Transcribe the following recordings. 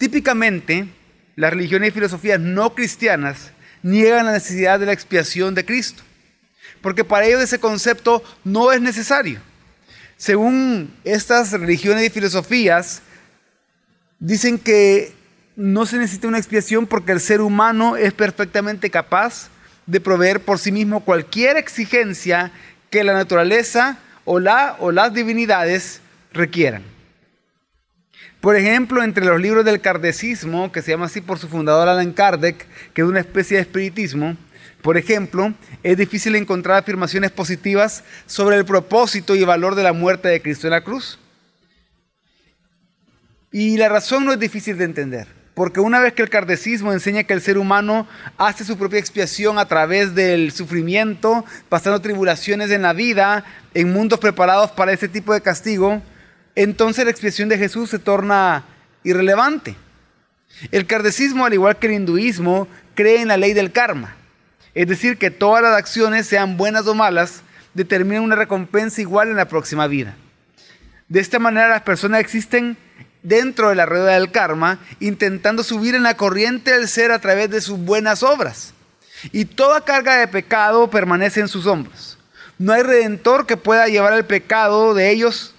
Típicamente, las religiones y filosofías no cristianas niegan la necesidad de la expiación de Cristo, porque para ellos ese concepto no es necesario. Según estas religiones y filosofías, dicen que no se necesita una expiación porque el ser humano es perfectamente capaz de proveer por sí mismo cualquier exigencia que la naturaleza o, la, o las divinidades requieran. Por ejemplo, entre los libros del kardecismo, que se llama así por su fundador Alan Kardec, que es una especie de espiritismo, por ejemplo, es difícil encontrar afirmaciones positivas sobre el propósito y valor de la muerte de Cristo en la cruz. Y la razón no es difícil de entender, porque una vez que el kardecismo enseña que el ser humano hace su propia expiación a través del sufrimiento, pasando tribulaciones en la vida, en mundos preparados para ese tipo de castigo, entonces la expiación de Jesús se torna irrelevante. El kardecismo, al igual que el hinduismo, cree en la ley del karma. Es decir, que todas las acciones, sean buenas o malas, determinan una recompensa igual en la próxima vida. De esta manera las personas existen dentro de la rueda del karma, intentando subir en la corriente del ser a través de sus buenas obras. Y toda carga de pecado permanece en sus hombros. No hay redentor que pueda llevar el pecado de ellos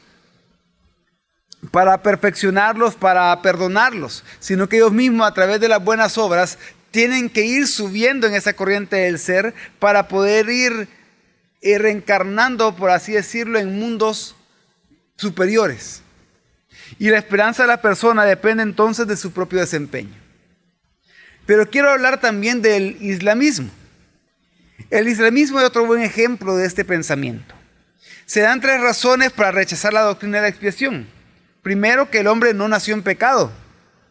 para perfeccionarlos, para perdonarlos, sino que ellos mismos a través de las buenas obras tienen que ir subiendo en esa corriente del ser para poder ir eh, reencarnando, por así decirlo, en mundos superiores. Y la esperanza de la persona depende entonces de su propio desempeño. Pero quiero hablar también del islamismo. El islamismo es otro buen ejemplo de este pensamiento. Se dan tres razones para rechazar la doctrina de la expiación. Primero, que el hombre no nació en pecado,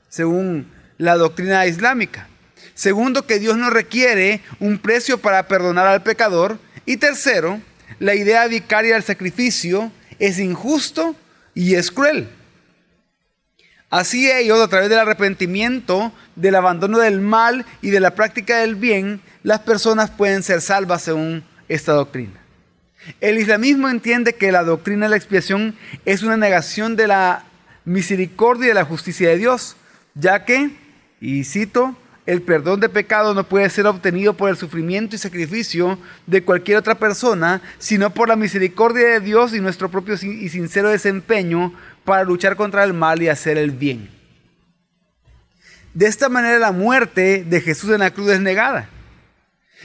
según la doctrina islámica. Segundo, que Dios no requiere un precio para perdonar al pecador. Y tercero, la idea vicaria del sacrificio es injusto y es cruel. Así ellos, a través del arrepentimiento, del abandono del mal y de la práctica del bien, las personas pueden ser salvas según esta doctrina. El islamismo entiende que la doctrina de la expiación es una negación de la misericordia y de la justicia de Dios, ya que, y cito, el perdón de pecado no puede ser obtenido por el sufrimiento y sacrificio de cualquier otra persona, sino por la misericordia de Dios y nuestro propio y sincero desempeño para luchar contra el mal y hacer el bien. De esta manera la muerte de Jesús en la cruz es negada.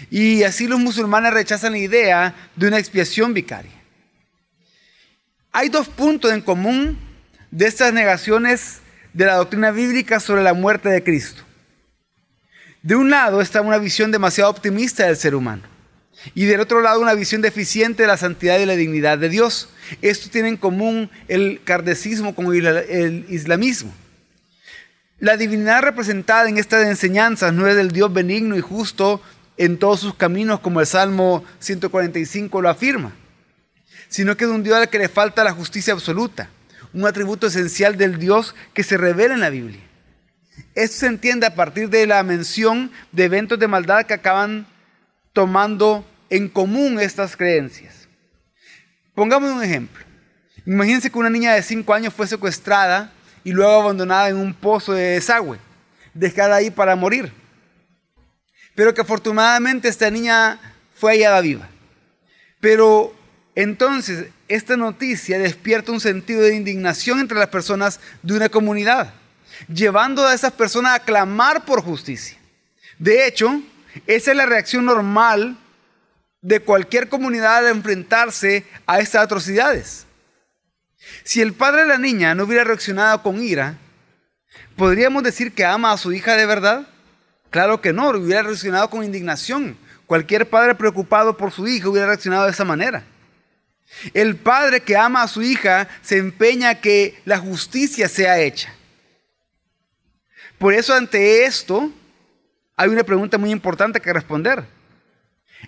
Y así los musulmanes rechazan la idea de una expiación vicaria. Hay dos puntos en común de estas negaciones de la doctrina bíblica sobre la muerte de Cristo. De un lado está una visión demasiado optimista del ser humano y del otro lado una visión deficiente de la santidad y la dignidad de Dios. Esto tiene en común el kardecismo con el islamismo. La divinidad representada en estas enseñanzas no es del Dios benigno y justo en todos sus caminos, como el Salmo 145 lo afirma, sino que es un Dios al que le falta la justicia absoluta, un atributo esencial del Dios que se revela en la Biblia. Esto se entiende a partir de la mención de eventos de maldad que acaban tomando en común estas creencias. Pongamos un ejemplo. Imagínense que una niña de 5 años fue secuestrada y luego abandonada en un pozo de desagüe, dejada ahí para morir pero que afortunadamente esta niña fue hallada viva. Pero entonces esta noticia despierta un sentido de indignación entre las personas de una comunidad, llevando a esas personas a clamar por justicia. De hecho, esa es la reacción normal de cualquier comunidad al enfrentarse a estas atrocidades. Si el padre de la niña no hubiera reaccionado con ira, ¿podríamos decir que ama a su hija de verdad? Claro que no, hubiera reaccionado con indignación. Cualquier padre preocupado por su hija hubiera reaccionado de esa manera. El padre que ama a su hija se empeña que la justicia sea hecha. Por eso ante esto hay una pregunta muy importante que responder.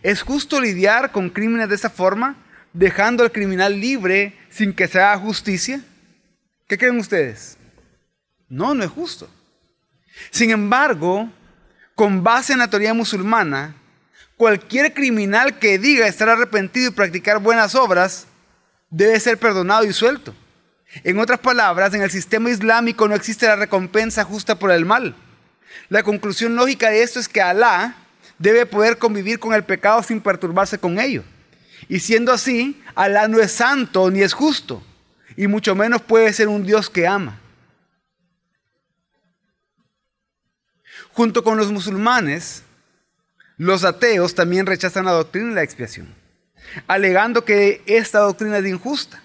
¿Es justo lidiar con crímenes de esa forma, dejando al criminal libre sin que se haga justicia? ¿Qué creen ustedes? No, no es justo. Sin embargo, con base en la teoría musulmana, cualquier criminal que diga estar arrepentido y practicar buenas obras debe ser perdonado y suelto. En otras palabras, en el sistema islámico no existe la recompensa justa por el mal. La conclusión lógica de esto es que Alá debe poder convivir con el pecado sin perturbarse con ello. Y siendo así, Alá no es santo ni es justo, y mucho menos puede ser un Dios que ama. Junto con los musulmanes, los ateos también rechazan la doctrina de la expiación, alegando que esta doctrina es injusta.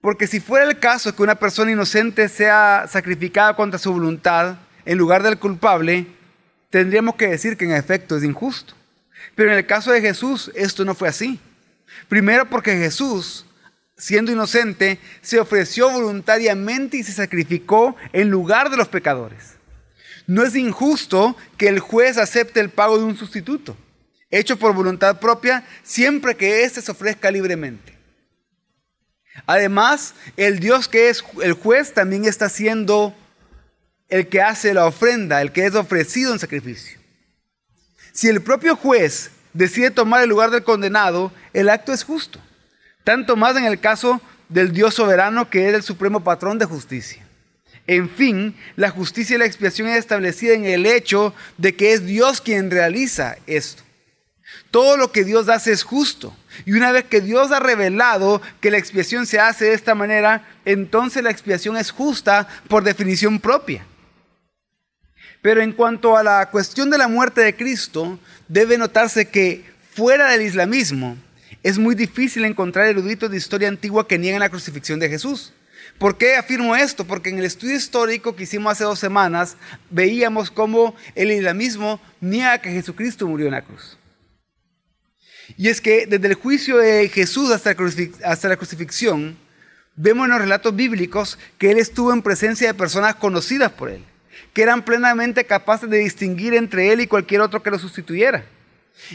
Porque si fuera el caso que una persona inocente sea sacrificada contra su voluntad en lugar del culpable, tendríamos que decir que en efecto es injusto. Pero en el caso de Jesús esto no fue así. Primero porque Jesús, siendo inocente, se ofreció voluntariamente y se sacrificó en lugar de los pecadores. No es injusto que el juez acepte el pago de un sustituto, hecho por voluntad propia, siempre que éste se ofrezca libremente. Además, el Dios que es el juez también está siendo el que hace la ofrenda, el que es ofrecido en sacrificio. Si el propio juez decide tomar el lugar del condenado, el acto es justo. Tanto más en el caso del Dios soberano que es el supremo patrón de justicia. En fin, la justicia y la expiación es establecida en el hecho de que es Dios quien realiza esto. Todo lo que Dios hace es justo. Y una vez que Dios ha revelado que la expiación se hace de esta manera, entonces la expiación es justa por definición propia. Pero en cuanto a la cuestión de la muerte de Cristo, debe notarse que fuera del islamismo es muy difícil encontrar eruditos de historia antigua que nieguen la crucifixión de Jesús. ¿Por qué afirmo esto? Porque en el estudio histórico que hicimos hace dos semanas veíamos cómo el islamismo niega que Jesucristo murió en la cruz. Y es que desde el juicio de Jesús hasta la crucifixión, vemos en los relatos bíblicos que Él estuvo en presencia de personas conocidas por Él, que eran plenamente capaces de distinguir entre Él y cualquier otro que lo sustituyera.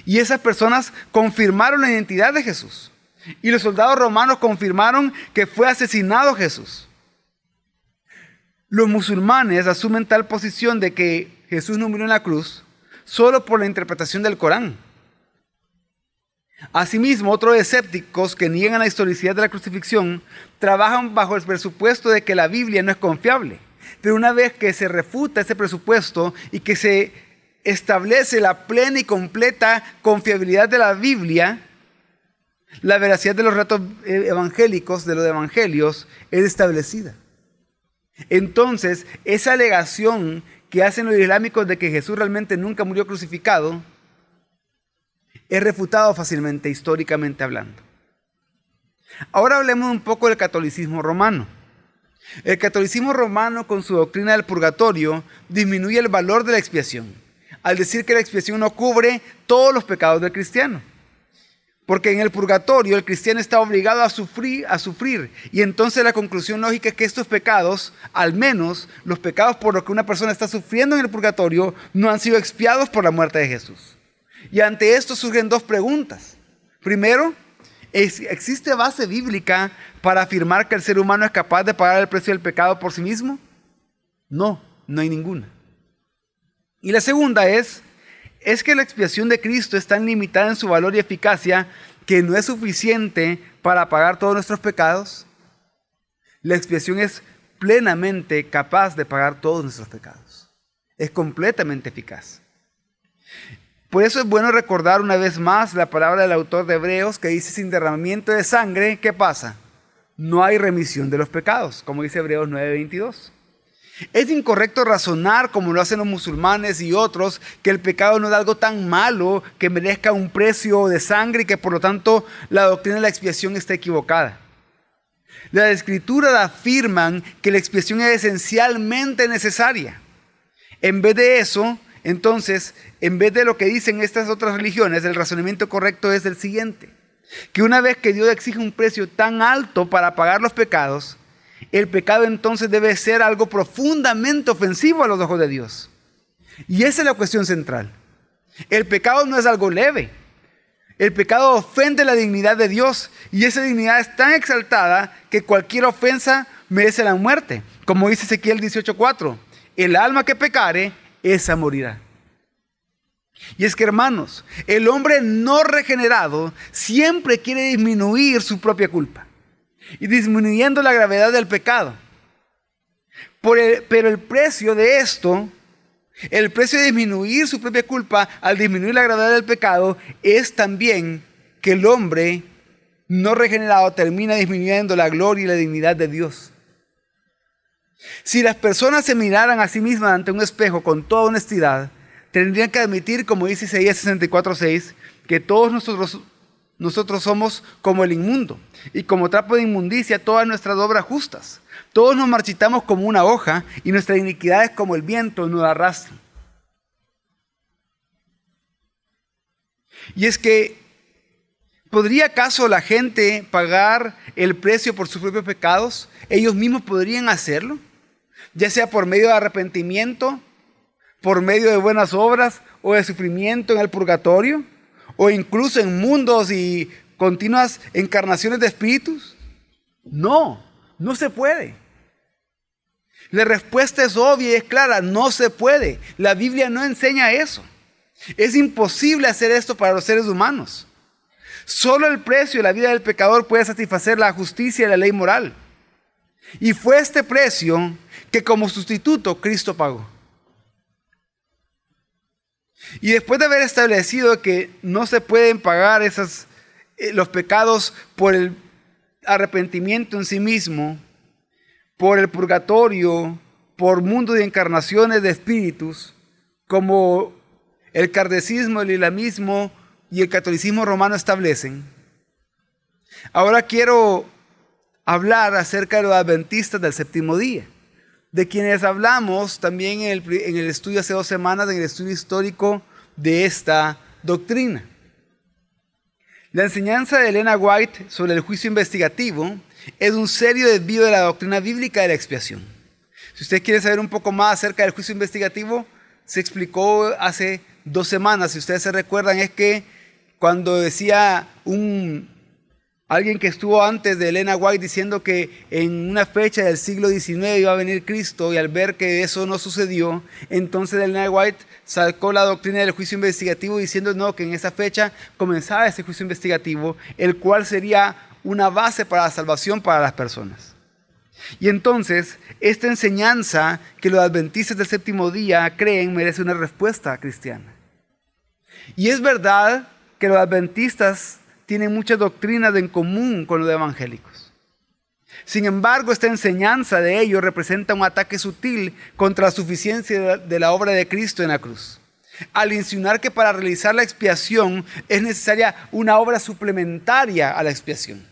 Y esas personas confirmaron la identidad de Jesús. Y los soldados romanos confirmaron que fue asesinado Jesús. Los musulmanes asumen tal posición de que Jesús no murió en la cruz solo por la interpretación del Corán. Asimismo, otros escépticos que niegan la historicidad de la crucifixión trabajan bajo el presupuesto de que la Biblia no es confiable. Pero una vez que se refuta ese presupuesto y que se establece la plena y completa confiabilidad de la Biblia, la veracidad de los relatos eh, evangélicos, de los evangelios, es establecida. Entonces, esa alegación que hacen los islámicos de que Jesús realmente nunca murió crucificado, es refutado fácilmente históricamente hablando. Ahora hablemos un poco del catolicismo romano. El catolicismo romano con su doctrina del purgatorio disminuye el valor de la expiación, al decir que la expiación no cubre todos los pecados del cristiano. Porque en el purgatorio el cristiano está obligado a sufrir, a sufrir. Y entonces la conclusión lógica es que estos pecados, al menos los pecados por los que una persona está sufriendo en el purgatorio, no han sido expiados por la muerte de Jesús. Y ante esto surgen dos preguntas. Primero, ¿existe base bíblica para afirmar que el ser humano es capaz de pagar el precio del pecado por sí mismo? No, no hay ninguna. Y la segunda es, ¿es que la expiación de Cristo es tan limitada en su valor y eficacia que no es suficiente para pagar todos nuestros pecados? La expiación es plenamente capaz de pagar todos nuestros pecados. Es completamente eficaz. Por eso es bueno recordar una vez más la palabra del autor de Hebreos que dice sin derramamiento de sangre, ¿qué pasa? No hay remisión de los pecados, como dice Hebreos 9:22. Es incorrecto razonar, como lo hacen los musulmanes y otros, que el pecado no es algo tan malo que merezca un precio de sangre y que por lo tanto la doctrina de la expiación está equivocada. Las escrituras afirman que la expiación es esencialmente necesaria. En vez de eso, entonces, en vez de lo que dicen estas otras religiones, el razonamiento correcto es el siguiente. Que una vez que Dios exige un precio tan alto para pagar los pecados, el pecado entonces debe ser algo profundamente ofensivo a los ojos de Dios. Y esa es la cuestión central. El pecado no es algo leve. El pecado ofende la dignidad de Dios y esa dignidad es tan exaltada que cualquier ofensa merece la muerte. Como dice Ezequiel 18:4, el alma que pecare, esa morirá. Y es que hermanos, el hombre no regenerado siempre quiere disminuir su propia culpa. Y disminuyendo la gravedad del pecado. pero el precio de esto, el precio de disminuir su propia culpa al disminuir la gravedad del pecado, es también que el hombre no regenerado termina disminuyendo la gloria y la dignidad de Dios. Si las personas se miraran a sí mismas ante un espejo con toda honestidad, tendrían que admitir, como dice Isaías 64:6, que todos nosotros, nosotros somos como el inmundo y como trapo de inmundicia todas nuestras obras justas. Todos nos marchitamos como una hoja y nuestra iniquidad es como el viento nos arrastra. Y es que, ¿podría acaso la gente pagar el precio por sus propios pecados? ¿Ellos mismos podrían hacerlo? Ya sea por medio de arrepentimiento, por medio de buenas obras o de sufrimiento en el purgatorio, o incluso en mundos y continuas encarnaciones de espíritus. No, no se puede. La respuesta es obvia y es clara, no se puede. La Biblia no enseña eso. Es imposible hacer esto para los seres humanos. Solo el precio de la vida del pecador puede satisfacer la justicia y la ley moral. Y fue este precio que como sustituto Cristo pagó. Y después de haber establecido que no se pueden pagar esas, eh, los pecados por el arrepentimiento en sí mismo, por el purgatorio, por mundo de encarnaciones de espíritus, como el cardecismo, el islamismo y el catolicismo romano establecen. Ahora quiero hablar acerca de los adventistas del séptimo día, de quienes hablamos también en el, en el estudio hace dos semanas, en el estudio histórico de esta doctrina. La enseñanza de Elena White sobre el juicio investigativo es un serio desvío de la doctrina bíblica de la expiación. Si usted quiere saber un poco más acerca del juicio investigativo, se explicó hace dos semanas, si ustedes se recuerdan, es que cuando decía un, alguien que estuvo antes de Elena White diciendo que en una fecha del siglo XIX iba a venir Cristo y al ver que eso no sucedió, entonces Elena White sacó la doctrina del juicio investigativo diciendo no, que en esa fecha comenzaba ese juicio investigativo, el cual sería una base para la salvación para las personas. Y entonces, esta enseñanza que los adventistas del séptimo día creen merece una respuesta cristiana. Y es verdad que los adventistas tienen muchas doctrinas en común con los evangélicos. Sin embargo, esta enseñanza de ellos representa un ataque sutil contra la suficiencia de la obra de Cristo en la cruz. Al insinuar que para realizar la expiación es necesaria una obra suplementaria a la expiación.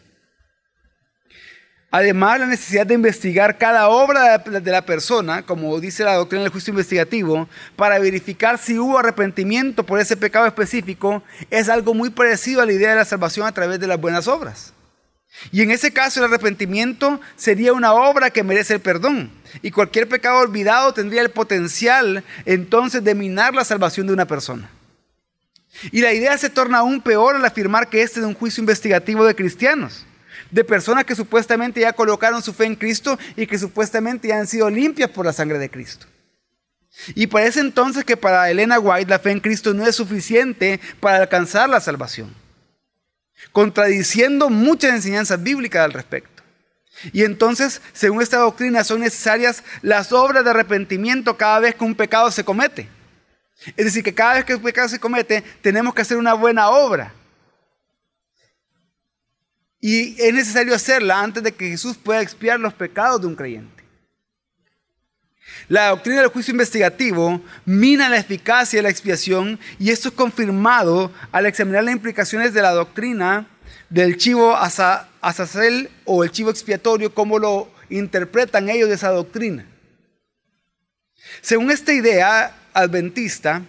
Además, la necesidad de investigar cada obra de la persona, como dice la doctrina del juicio investigativo, para verificar si hubo arrepentimiento por ese pecado específico, es algo muy parecido a la idea de la salvación a través de las buenas obras. Y en ese caso el arrepentimiento sería una obra que merece el perdón. Y cualquier pecado olvidado tendría el potencial entonces de minar la salvación de una persona. Y la idea se torna aún peor al afirmar que este es un juicio investigativo de cristianos de personas que supuestamente ya colocaron su fe en Cristo y que supuestamente ya han sido limpias por la sangre de Cristo. Y parece entonces que para Elena White la fe en Cristo no es suficiente para alcanzar la salvación, contradiciendo muchas enseñanzas bíblicas al respecto. Y entonces, según esta doctrina, son necesarias las obras de arrepentimiento cada vez que un pecado se comete. Es decir, que cada vez que un pecado se comete, tenemos que hacer una buena obra y es necesario hacerla antes de que Jesús pueda expiar los pecados de un creyente. La doctrina del juicio investigativo mina la eficacia de la expiación y esto es confirmado al examinar las implicaciones de la doctrina del chivo azazel o el chivo expiatorio, como lo interpretan ellos de esa doctrina. Según esta idea adventista,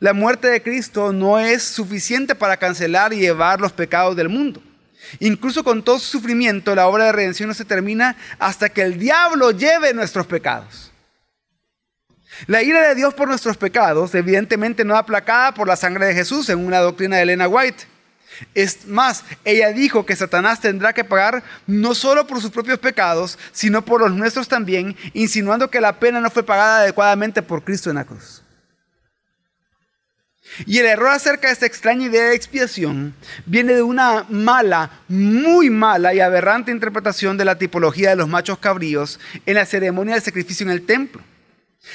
la muerte de Cristo no es suficiente para cancelar y llevar los pecados del mundo. Incluso con todo su sufrimiento, la obra de redención no se termina hasta que el diablo lleve nuestros pecados. La ira de Dios por nuestros pecados, evidentemente no aplacada por la sangre de Jesús, en una doctrina de Elena White. Es más, ella dijo que Satanás tendrá que pagar no solo por sus propios pecados, sino por los nuestros también, insinuando que la pena no fue pagada adecuadamente por Cristo en la cruz. Y el error acerca de esta extraña idea de expiación viene de una mala, muy mala y aberrante interpretación de la tipología de los machos cabríos en la ceremonia del sacrificio en el templo.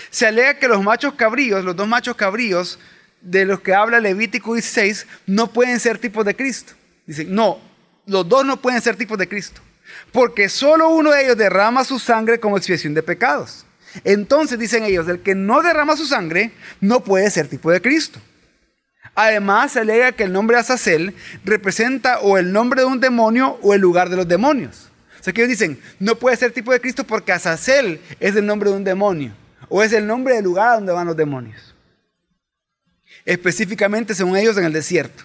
Se alega que los machos cabríos, los dos machos cabríos de los que habla Levítico 16, no pueden ser tipos de Cristo. Dicen, no, los dos no pueden ser tipos de Cristo, porque solo uno de ellos derrama su sangre como expiación de pecados. Entonces dicen ellos, el que no derrama su sangre no puede ser tipo de Cristo. Además, se alega que el nombre Azazel representa o el nombre de un demonio o el lugar de los demonios. O sea que ellos dicen, no puede ser tipo de Cristo porque Azazel es el nombre de un demonio o es el nombre del lugar donde van los demonios. Específicamente, según ellos, en el desierto.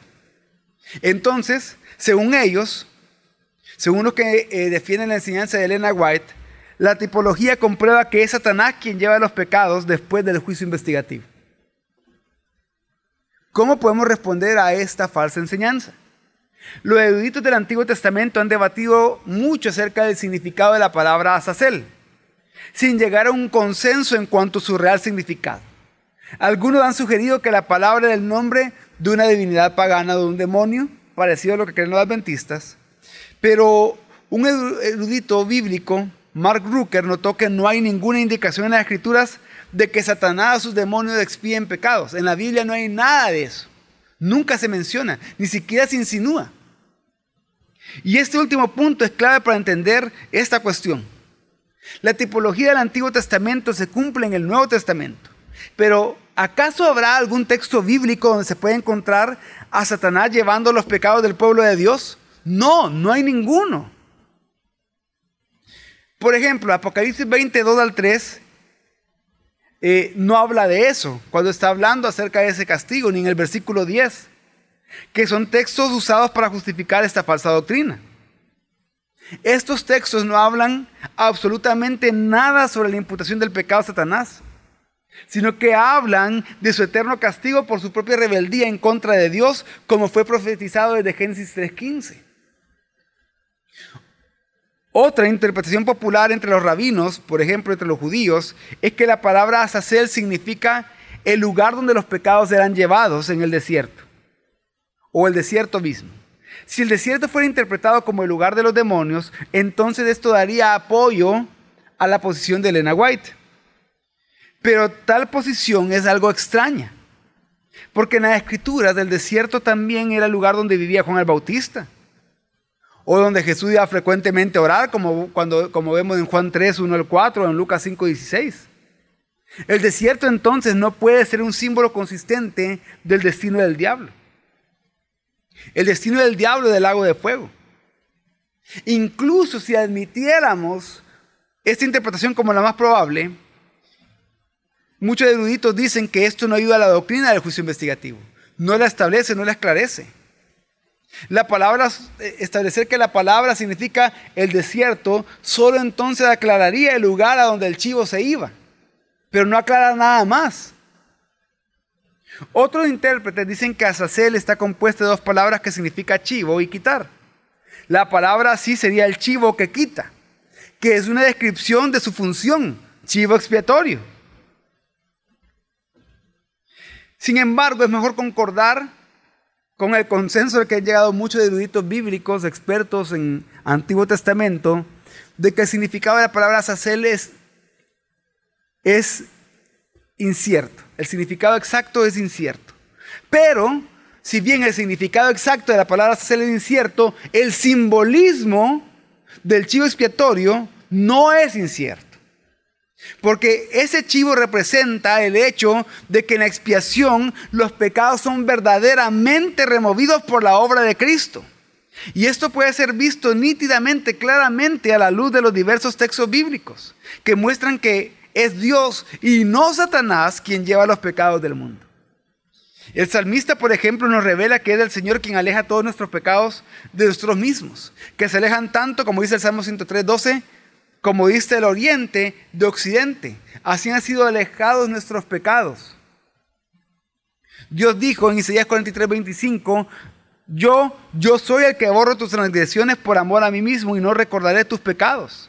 Entonces, según ellos, según los que eh, defienden la enseñanza de Elena White, la tipología comprueba que es Satanás quien lleva los pecados después del juicio investigativo. ¿Cómo podemos responder a esta falsa enseñanza? Los eruditos del Antiguo Testamento han debatido mucho acerca del significado de la palabra Azazel, sin llegar a un consenso en cuanto a su real significado. Algunos han sugerido que la palabra del nombre de una divinidad pagana, de un demonio, parecido a lo que creen los adventistas, pero un erudito bíblico, Mark Rucker, notó que no hay ninguna indicación en las escrituras de que Satanás sus demonios expíen pecados. En la Biblia no hay nada de eso. Nunca se menciona, ni siquiera se insinúa. Y este último punto es clave para entender esta cuestión. La tipología del Antiguo Testamento se cumple en el Nuevo Testamento. Pero ¿acaso habrá algún texto bíblico donde se puede encontrar a Satanás llevando los pecados del pueblo de Dios? No, no hay ninguno. Por ejemplo, Apocalipsis 22 al 3 eh, no habla de eso cuando está hablando acerca de ese castigo, ni en el versículo 10, que son textos usados para justificar esta falsa doctrina. Estos textos no hablan absolutamente nada sobre la imputación del pecado a Satanás, sino que hablan de su eterno castigo por su propia rebeldía en contra de Dios, como fue profetizado desde Génesis 3.15. Otra interpretación popular entre los rabinos, por ejemplo entre los judíos, es que la palabra Azazel significa el lugar donde los pecados eran llevados en el desierto, o el desierto mismo. Si el desierto fuera interpretado como el lugar de los demonios, entonces esto daría apoyo a la posición de Elena White. Pero tal posición es algo extraña, porque en las escrituras el desierto también era el lugar donde vivía Juan el Bautista o donde Jesús iba frecuentemente a orar, como, cuando, como vemos en Juan 3, 1 al 4, o en Lucas 5, 16. El desierto entonces no puede ser un símbolo consistente del destino del diablo. El destino del diablo del lago de fuego. Incluso si admitiéramos esta interpretación como la más probable, muchos eruditos dicen que esto no ayuda a la doctrina del juicio investigativo. No la establece, no la esclarece. La palabra, eh, establecer que la palabra significa el desierto, solo entonces aclararía el lugar a donde el chivo se iba, pero no aclara nada más. Otros intérpretes dicen que Azazel está compuesto de dos palabras que significa chivo y quitar. La palabra sí sería el chivo que quita, que es una descripción de su función, chivo expiatorio. Sin embargo, es mejor concordar con el consenso al que han llegado muchos eruditos bíblicos, expertos en Antiguo Testamento, de que el significado de la palabra Azazel es, es incierto. El significado exacto es incierto. Pero, si bien el significado exacto de la palabra Azazel es incierto, el simbolismo del chivo expiatorio no es incierto. Porque ese chivo representa el hecho de que en la expiación los pecados son verdaderamente removidos por la obra de Cristo. Y esto puede ser visto nítidamente, claramente a la luz de los diversos textos bíblicos, que muestran que es Dios y no Satanás quien lleva los pecados del mundo. El salmista, por ejemplo, nos revela que es el Señor quien aleja todos nuestros pecados de nosotros mismos, que se alejan tanto, como dice el Salmo 103, 12, como diste el oriente de occidente. Así han sido alejados nuestros pecados. Dios dijo en Isaías 43, 25, yo, yo soy el que borro tus transgresiones por amor a mí mismo y no recordaré tus pecados.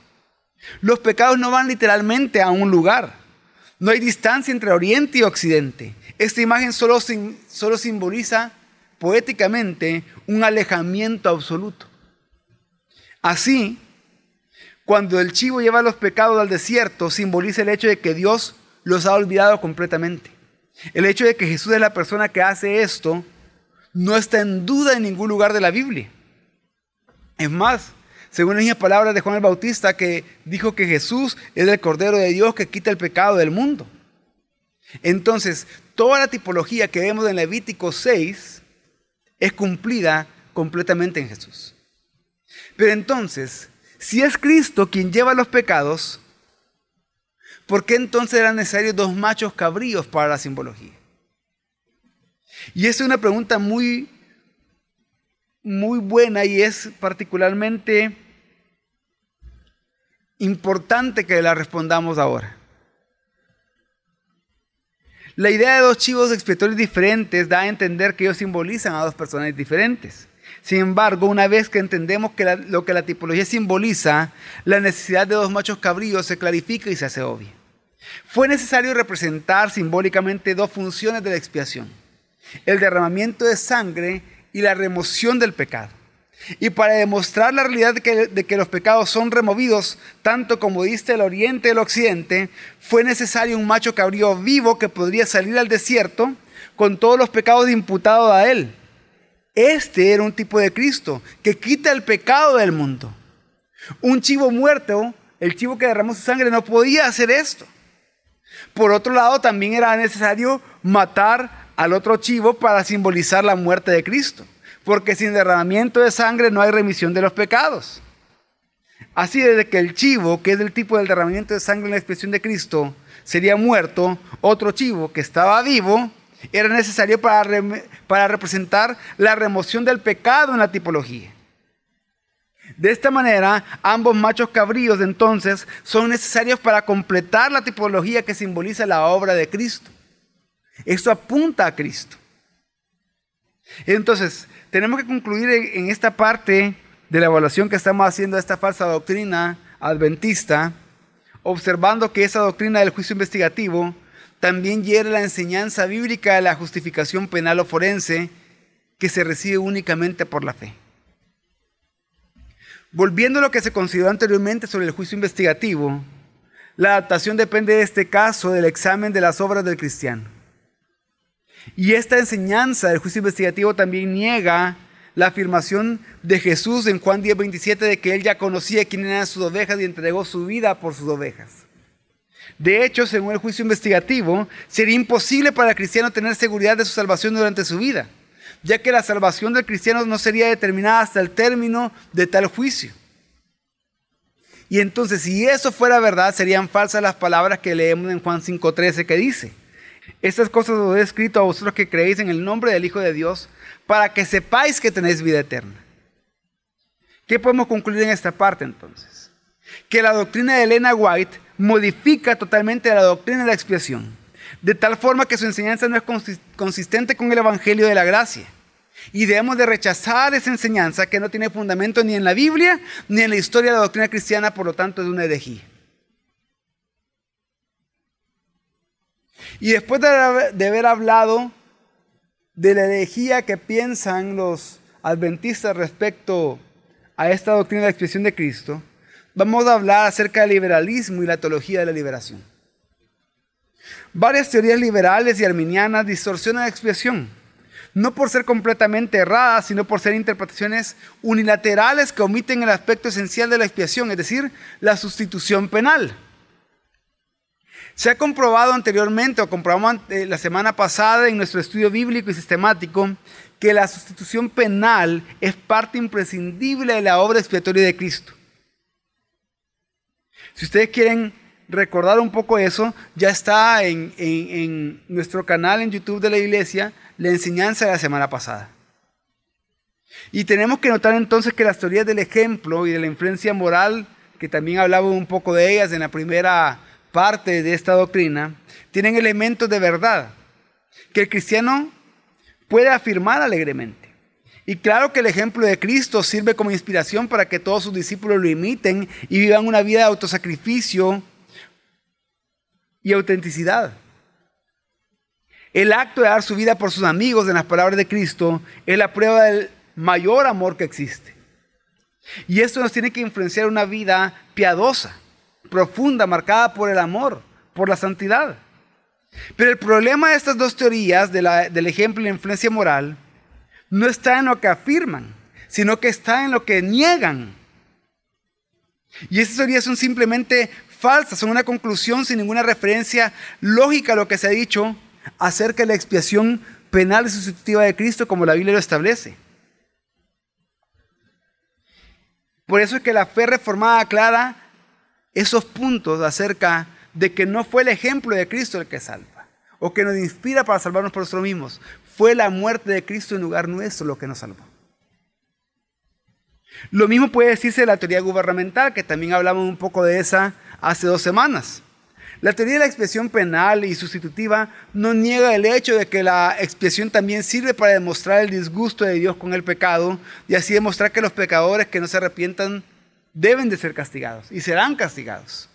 Los pecados no van literalmente a un lugar. No hay distancia entre Oriente y Occidente. Esta imagen solo, solo simboliza poéticamente un alejamiento absoluto. Así, cuando el chivo lleva los pecados al desierto, simboliza el hecho de que Dios los ha olvidado completamente. El hecho de que Jesús es la persona que hace esto no está en duda en ningún lugar de la Biblia. Es más, según las mismas palabras de Juan el Bautista, que dijo que Jesús es el Cordero de Dios que quita el pecado del mundo. Entonces, toda la tipología que vemos en Levítico 6 es cumplida completamente en Jesús. Pero entonces, si es Cristo quien lleva los pecados, ¿por qué entonces eran necesarios dos machos cabríos para la simbología? Y es una pregunta muy muy buena y es particularmente importante que la respondamos ahora. La idea de dos chivos expiatorios diferentes da a entender que ellos simbolizan a dos personas diferentes. Sin embargo, una vez que entendemos que lo que la tipología simboliza, la necesidad de dos machos cabríos se clarifica y se hace obvia. Fue necesario representar simbólicamente dos funciones de la expiación. El derramamiento de sangre y la remoción del pecado. Y para demostrar la realidad de que, los pecados son removidos, tanto como diste el oriente y el occidente, fue necesario un macho cabrío vivo que podría salir al desierto con todos los pecados imputados a él. Este era un tipo de Cristo que quita el pecado del mundo. Un chivo muerto, el chivo que derramó su sangre, no podía hacer esto. Por otro lado, también era necesario matar al otro chivo para simbolizar la muerte de Cristo. Porque sin derramamiento de sangre no hay remisión de los pecados. Así desde que el chivo, que es el tipo del derramamiento de sangre en la expresión de Cristo, sería muerto, otro chivo que estaba vivo, era necesario para, para representar la remoción del pecado en la tipología. De esta manera, ambos machos cabríos entonces son necesarios para completar la tipología que simboliza la obra de Cristo. Esto apunta a Cristo. Entonces, tenemos que concluir en esta parte de la evaluación que estamos haciendo de esta falsa doctrina adventista, observando que esa doctrina del juicio investigativo también hiere la enseñanza bíblica de la justificación penal o forense que se recibe únicamente por la fe. Volviendo a lo que se consideró anteriormente sobre el juicio investigativo, la adaptación depende de este caso del examen de las obras del cristiano. Y esta enseñanza del juicio investigativo también niega la afirmación de Jesús en Juan 10, 27 de que él ya conocía quién eran sus ovejas y entregó su vida por sus ovejas. De hecho, según el juicio investigativo, sería imposible para el cristiano tener seguridad de su salvación durante su vida, ya que la salvación del cristiano no sería determinada hasta el término de tal juicio. Y entonces, si eso fuera verdad, serían falsas las palabras que leemos en Juan 5.13 que dice, estas cosas os he escrito a vosotros que creéis en el nombre del Hijo de Dios, para que sepáis que tenéis vida eterna. ¿Qué podemos concluir en esta parte entonces? Que la doctrina de Elena White modifica totalmente la doctrina de la expiación, de tal forma que su enseñanza no es consistente con el Evangelio de la Gracia. Y debemos de rechazar esa enseñanza que no tiene fundamento ni en la Biblia ni en la historia de la doctrina cristiana, por lo tanto es una herejía. Y después de haber hablado de la herejía que piensan los adventistas respecto a esta doctrina de la expresión de Cristo, vamos a hablar acerca del liberalismo y la teología de la liberación. Varias teorías liberales y arminianas distorsionan la expiación, no por ser completamente erradas, sino por ser interpretaciones unilaterales que omiten el aspecto esencial de la expiación, es decir, la sustitución penal. Se ha comprobado anteriormente, o comprobamos la semana pasada en nuestro estudio bíblico y sistemático, que la sustitución penal es parte imprescindible de la obra expiatoria de Cristo. Si ustedes quieren recordar un poco eso, ya está en, en nuestro canal en YouTube de la iglesia la enseñanza de la semana pasada. Y tenemos que notar entonces que las teorías del ejemplo y de la influencia moral, que también hablaba un poco de ellas en la primera parte de esta doctrina tienen elementos de verdad que el cristiano puede afirmar alegremente. Y claro que el ejemplo de Cristo sirve como inspiración para que todos sus discípulos lo imiten y vivan una vida de autosacrificio y autenticidad. El acto de dar su vida por sus amigos en las palabras de Cristo es la prueba del mayor amor que existe. Y esto nos tiene que influenciar una vida piadosa, profunda, marcada por el amor, por la santidad. Pero el problema de estas dos teorías, del ejemplo y la influencia moral, no está en lo que afirman, sino que está en lo que niegan. Y esas teorías son simplemente falsas, son una conclusión sin ninguna referencia lógica a lo que se ha dicho acerca de la expiación penal y sustitutiva de Cristo como la Biblia lo establece. Por eso es que la fe reformada aclara esos puntos acerca de que no fue el ejemplo de Cristo el que salva, o que nos inspira para salvarnos por nosotros mismos. Fue la muerte de Cristo en lugar nuestro lo que nos salvó. Lo mismo puede decirse de la teoría gubernamental, que también hablamos un poco de esa hace dos semanas. La teoría de la expiación penal y sustitutiva no niega el hecho de que la expiación también sirve para demostrar el disgusto de Dios con el pecado y así demostrar que los pecadores que no se arrepientan deben de ser castigados y serán castigados.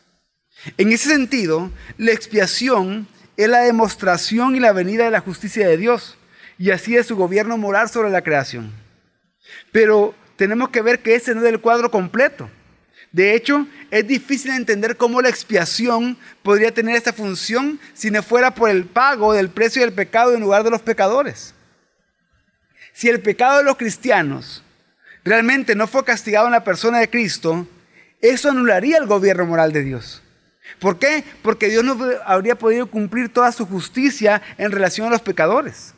En ese sentido, la expiación es la demostración y la venida de la justicia de Dios y así de su gobierno moral sobre la creación. Pero tenemos que ver que ese no es el cuadro completo. De hecho, es difícil entender cómo la expiación podría tener esta función si no fuera por el pago del precio del pecado en lugar de los pecadores. Si el pecado de los cristianos realmente no fue castigado en la persona de Cristo, eso anularía el gobierno moral de Dios. ¿Por qué? Porque Dios no habría podido cumplir toda su justicia en relación a los pecadores.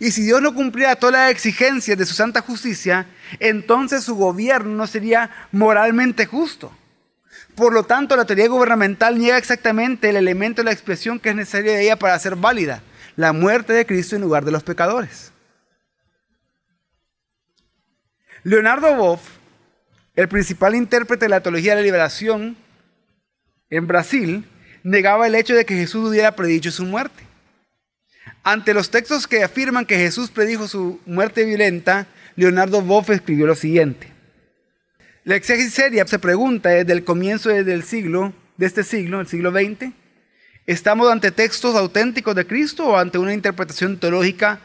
Y si Dios no cumpliera todas las exigencias de su santa justicia, entonces su gobierno no sería moralmente justo. Por lo tanto, la teoría gubernamental niega exactamente el elemento de la expresión que es necesario de ella para ser válida, la muerte de Cristo en lugar de los pecadores. Leonardo Boff, el principal intérprete de la teología de la liberación en Brasil, negaba el hecho de que Jesús hubiera predicho su muerte. Ante los textos que afirman que Jesús predijo su muerte violenta, Leonardo Boff escribió lo siguiente. La exégesis seria se pregunta desde el comienzo del siglo, de este siglo, el siglo XX, ¿estamos ante textos auténticos de Cristo o ante una interpretación teológica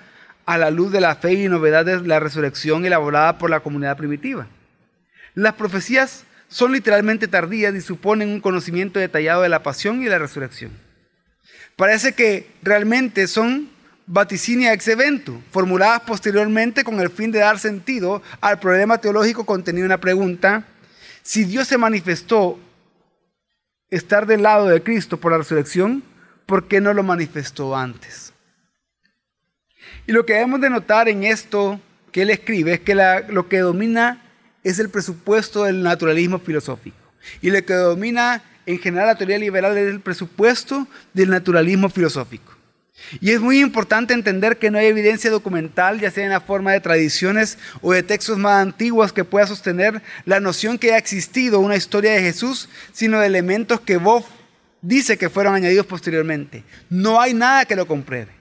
a la luz de la fe y novedad de la resurrección elaborada por la comunidad primitiva? Las profecías son literalmente tardías y suponen un conocimiento detallado de la pasión y la resurrección. Parece que realmente son vaticinia ex evento, formuladas posteriormente con el fin de dar sentido al problema teológico contenido en la pregunta, si Dios se manifestó estar del lado de Cristo por la resurrección, ¿por qué no lo manifestó antes? Y lo que debemos de notar en esto que él escribe es que lo que domina es el presupuesto del naturalismo filosófico. Y lo que domina en general la teoría liberal es el presupuesto del naturalismo filosófico. Y es muy importante entender que no hay evidencia documental, ya sea en la forma de tradiciones o de textos más antiguos, que pueda sostener la noción que ha existido una historia de Jesús, sino de elementos que Boff dice que fueron añadidos posteriormente. No hay nada que lo compruebe.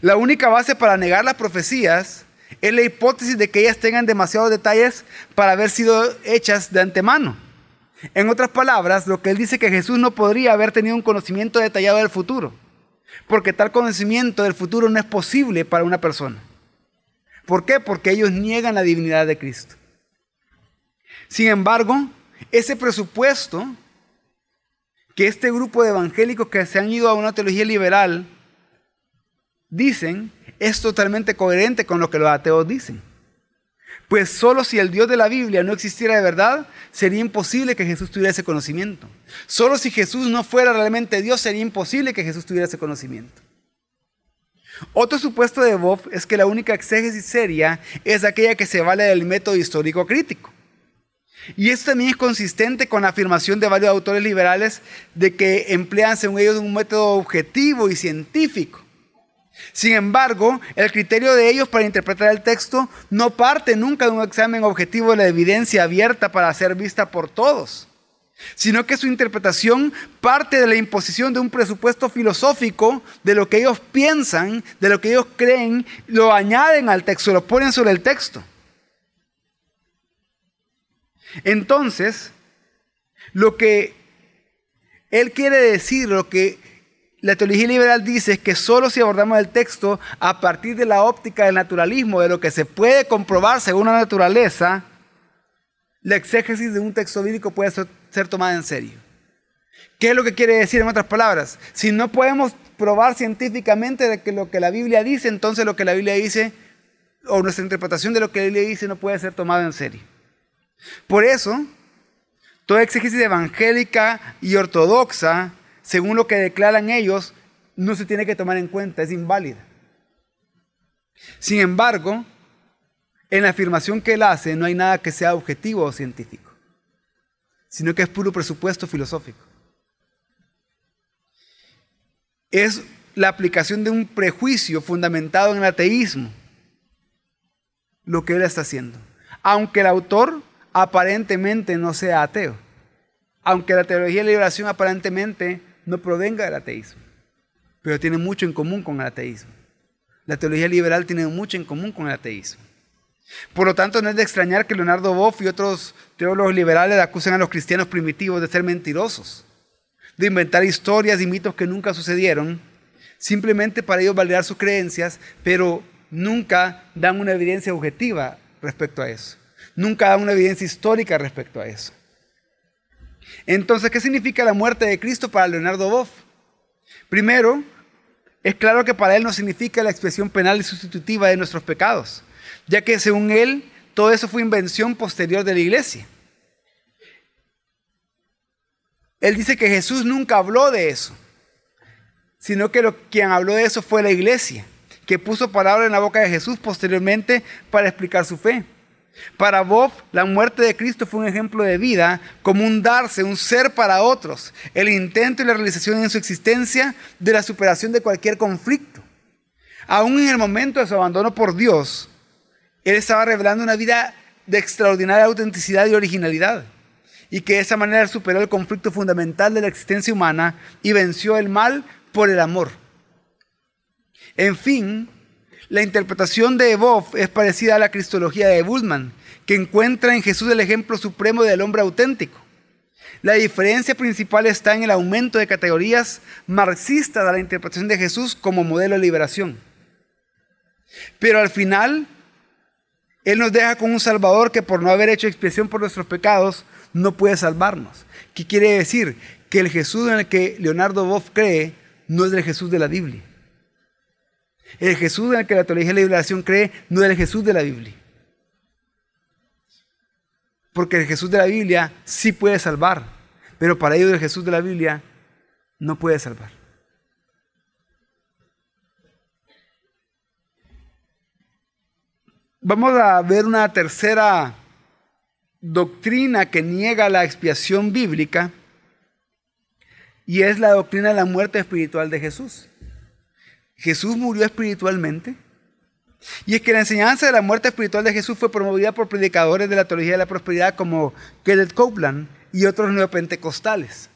La única base para negar las profecías es la hipótesis de que ellas tengan demasiados detalles para haber sido hechas de antemano. En otras palabras, lo que él dice que Jesús no podría haber tenido un conocimiento detallado del futuro, porque tal conocimiento del futuro no es posible para una persona. ¿Por qué? Porque ellos niegan la divinidad de Cristo. Sin embargo, ese presupuesto que este grupo de evangélicos que se han ido a una teología liberal dicen es totalmente coherente con lo que los ateos dicen. Pues solo si el Dios de la Biblia no existiera de verdad, sería imposible que Jesús tuviera ese conocimiento. Solo si Jesús no fuera realmente Dios, sería imposible que Jesús tuviera ese conocimiento. Otro supuesto de Bob es que la única exégesis seria es aquella que se vale del método histórico crítico. Y esto también es consistente con la afirmación de varios autores liberales de que emplean según ellos un método objetivo y científico. Sin embargo, el criterio de ellos para interpretar el texto no parte nunca de un examen objetivo de la evidencia abierta para ser vista por todos, sino que su interpretación parte de la imposición de un presupuesto filosófico de lo que ellos piensan, de lo que ellos creen, lo añaden al texto, lo ponen sobre el texto. Entonces, lo que él quiere decir, lo que la teología liberal dice que solo si abordamos el texto a partir de la óptica del naturalismo, de lo que se puede comprobar según la naturaleza, la exégesis de un texto bíblico puede ser, tomada en serio. ¿Qué es lo que quiere decir en otras palabras? Si no podemos probar científicamente de que lo que la Biblia dice, entonces lo que la Biblia dice o nuestra interpretación de lo que la Biblia dice no puede ser tomada en serio. Por eso, toda exégesis evangélica y ortodoxa, según lo que declaran ellos, no se tiene que tomar en cuenta, es inválida. Sin embargo, en la afirmación que él hace no hay nada que sea objetivo o científico, sino que es puro presupuesto filosófico. Es la aplicación de un prejuicio fundamentado en el ateísmo lo que él está haciendo. Aunque el autor aparentemente no sea ateo. Aunque la teología de la liberación aparentemente no provenga del ateísmo. Pero tiene mucho en común con el ateísmo. La teología liberal tiene mucho en común con el ateísmo. Por lo tanto, no es de extrañar que Leonardo Boff y otros teólogos liberales acusen a los cristianos primitivos de ser mentirosos, de inventar historias y mitos que nunca sucedieron, simplemente para ellos validar sus creencias, pero nunca dan una evidencia objetiva respecto a eso. Nunca dan una evidencia histórica respecto a eso. Entonces, ¿qué significa la muerte de Cristo para Leonardo Boff? Primero, es claro que para él no significa la expresión penal y sustitutiva de nuestros pecados, ya que según él, todo eso fue invención posterior de la iglesia. Él dice que Jesús nunca habló de eso, sino que lo, quien habló de eso fue la iglesia que puso palabra en la boca de Jesús posteriormente para explicar su fe. Para Bob, la muerte de Cristo fue un ejemplo de vida, como un darse, un ser para otros, el intento y la realización en su existencia de la superación de cualquier conflicto. Aún en el momento de su abandono por Dios, él estaba revelando una vida de extraordinaria autenticidad y originalidad, y que de esa manera superó el conflicto fundamental de la existencia humana y venció el mal por el amor. En fin, la interpretación de Boff es parecida a la cristología de Bullman, que encuentra en Jesús el ejemplo supremo del hombre auténtico. La diferencia principal está en el aumento de categorías marxistas a la interpretación de Jesús como modelo de liberación. Pero al final, Él nos deja con un Salvador que por no haber hecho expiación por nuestros pecados, no puede salvarnos. ¿Qué quiere decir? Que el Jesús en el que Leonardo Boff cree no es el Jesús de la Biblia. El Jesús en el que la teología de la liberación cree no es el Jesús de la Biblia. Porque el Jesús de la Biblia sí puede salvar, pero para ellos el Jesús de la Biblia no puede salvar. Vamos a ver una tercera doctrina que niega la expiación bíblica y es la doctrina de la muerte espiritual de Jesús. Jesús murió espiritualmente. Y es que la enseñanza de la muerte espiritual de Jesús fue promovida por predicadores de la teología de la prosperidad como Kenneth Copeland y otros neopentecostales.